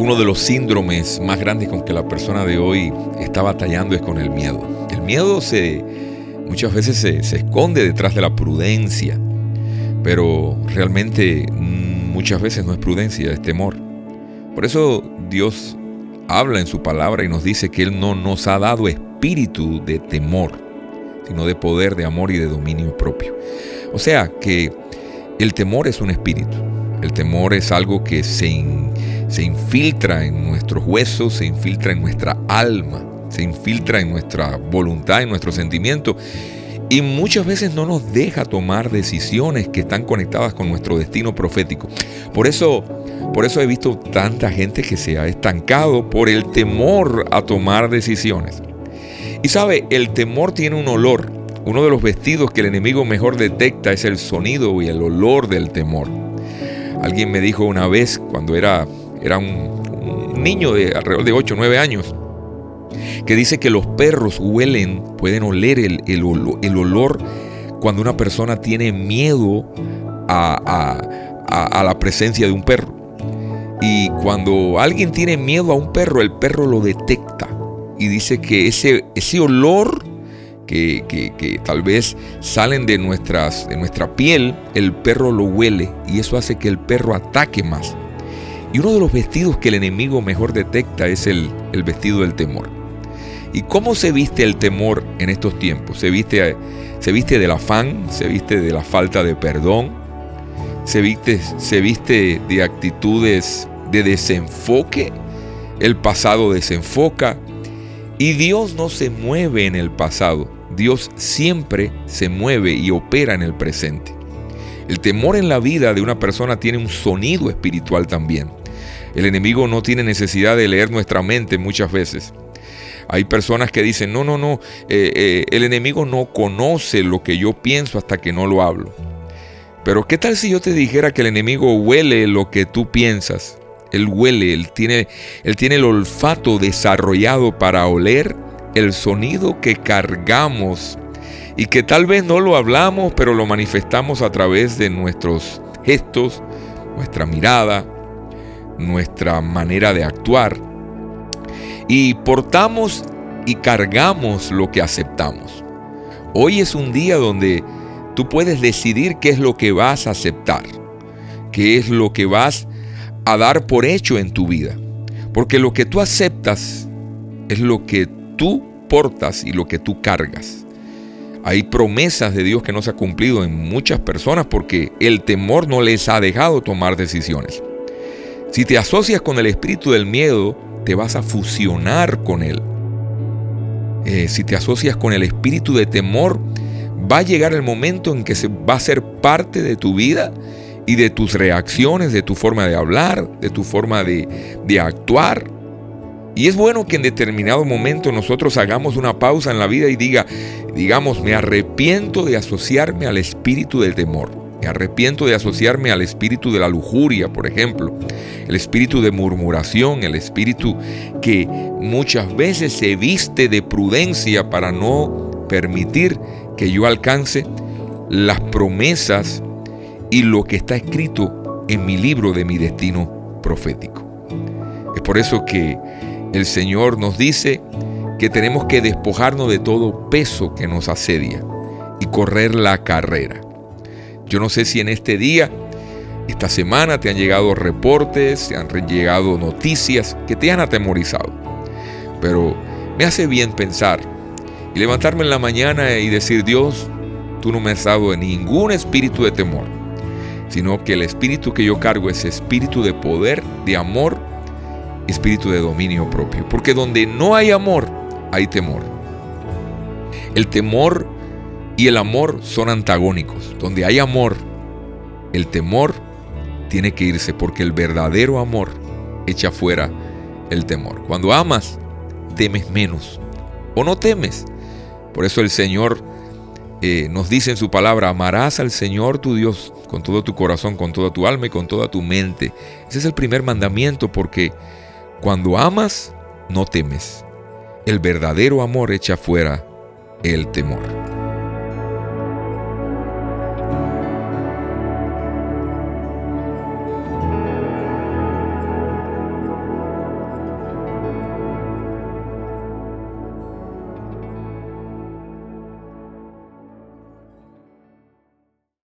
uno de los síndromes más grandes con que la persona de hoy está batallando es con el miedo. El miedo se, muchas veces se, se esconde detrás de la prudencia, pero realmente muchas veces no es prudencia, es temor. Por eso Dios habla en su palabra y nos dice que Él no nos ha dado espíritu de temor, sino de poder, de amor y de dominio propio. O sea que el temor es un espíritu. El temor es algo que se, se infiltra en nuestros huesos, se infiltra en nuestra alma, se infiltra en nuestra voluntad, en nuestro sentimiento y muchas veces no nos deja tomar decisiones que están conectadas con nuestro destino profético. Por eso, por eso he visto tanta gente que se ha estancado por el temor a tomar decisiones. Y sabe, el temor tiene un olor. Uno de los vestidos que el enemigo mejor detecta es el sonido y el olor del temor. Alguien me dijo una vez, cuando era, era un, niño de alrededor de 8 o 9 años, que dice que los perros huelen, pueden oler el, el, olor, cuando una persona tiene miedo a, a, la presencia de un perro. Y cuando alguien tiene miedo a un perro, el perro lo detecta. Y dice que ese, ese olor que, que, que, tal vez salen de, nuestras, de nuestra piel, el perro lo huele y eso hace que el perro ataque más. Y uno de los vestidos que el enemigo mejor detecta es el, el vestido del temor. ¿Y cómo se viste el temor en estos tiempos? Se viste, se viste del afán, se viste de la falta de perdón, se viste, se viste de actitudes de desenfoque, el pasado desenfoca y Dios no se mueve en el pasado, Dios siempre se mueve y opera en el presente. El temor en la vida de una persona tiene un sonido espiritual también. El enemigo no tiene necesidad de leer nuestra mente muchas veces. Hay personas que dicen, no, no, no, eh, eh, el enemigo no conoce lo que yo pienso hasta que no lo hablo. Pero ¿qué tal si yo te dijera que el enemigo huele lo que tú piensas? Él huele, él tiene, él tiene el olfato desarrollado para oler el sonido que cargamos y que tal vez no lo hablamos, pero lo manifestamos a través de nuestros gestos, nuestra mirada, nuestra manera de actuar y portamos y cargamos lo que aceptamos. Hoy es un día donde tú puedes decidir qué es lo que vas a aceptar, qué es lo que vas a dar por hecho en tu vida. Porque lo que tú aceptas es lo que tú portas y lo que tú cargas. Hay promesas de Dios que no se han cumplido en muchas personas porque el temor no les ha dejado tomar decisiones. Si te asocias con el espíritu del miedo, te vas a fusionar con Él. Eh, si te asocias con el espíritu de temor, va a llegar el momento en que se va a ser parte de tu vida y de tus reacciones, de tu forma de hablar, de tu forma de, de actuar. Y es bueno que en determinado momento nosotros hagamos una pausa en la vida y diga, digamos, me arrepiento de asociarme al espíritu del temor. Me arrepiento de asociarme al espíritu de la lujuria, por ejemplo, el espíritu de murmuración, el espíritu que muchas veces se viste de prudencia para no permitir que yo alcance las promesas y lo que está escrito en mi libro de mi destino profético. Es por eso que el Señor nos dice que tenemos que despojarnos de todo peso que nos asedia y correr la carrera. Yo no sé si en este día, esta semana, te han llegado reportes, te han llegado noticias que te han atemorizado. Pero me hace bien pensar y levantarme en la mañana y decir, Dios, tú no me has dado ningún espíritu de temor, sino que el espíritu que yo cargo es espíritu de poder, de amor, espíritu de dominio propio. Porque donde no hay amor, hay temor. El temor y el amor son antagónicos. Donde hay amor, el temor tiene que irse porque el verdadero amor echa fuera el temor. Cuando amas, temes menos o no temes. Por eso el Señor eh, nos dice en su palabra, amarás al Señor tu Dios con todo tu corazón, con toda tu alma y con toda tu mente. Ese es el primer mandamiento porque cuando amas, no temes. El verdadero amor echa fuera el temor.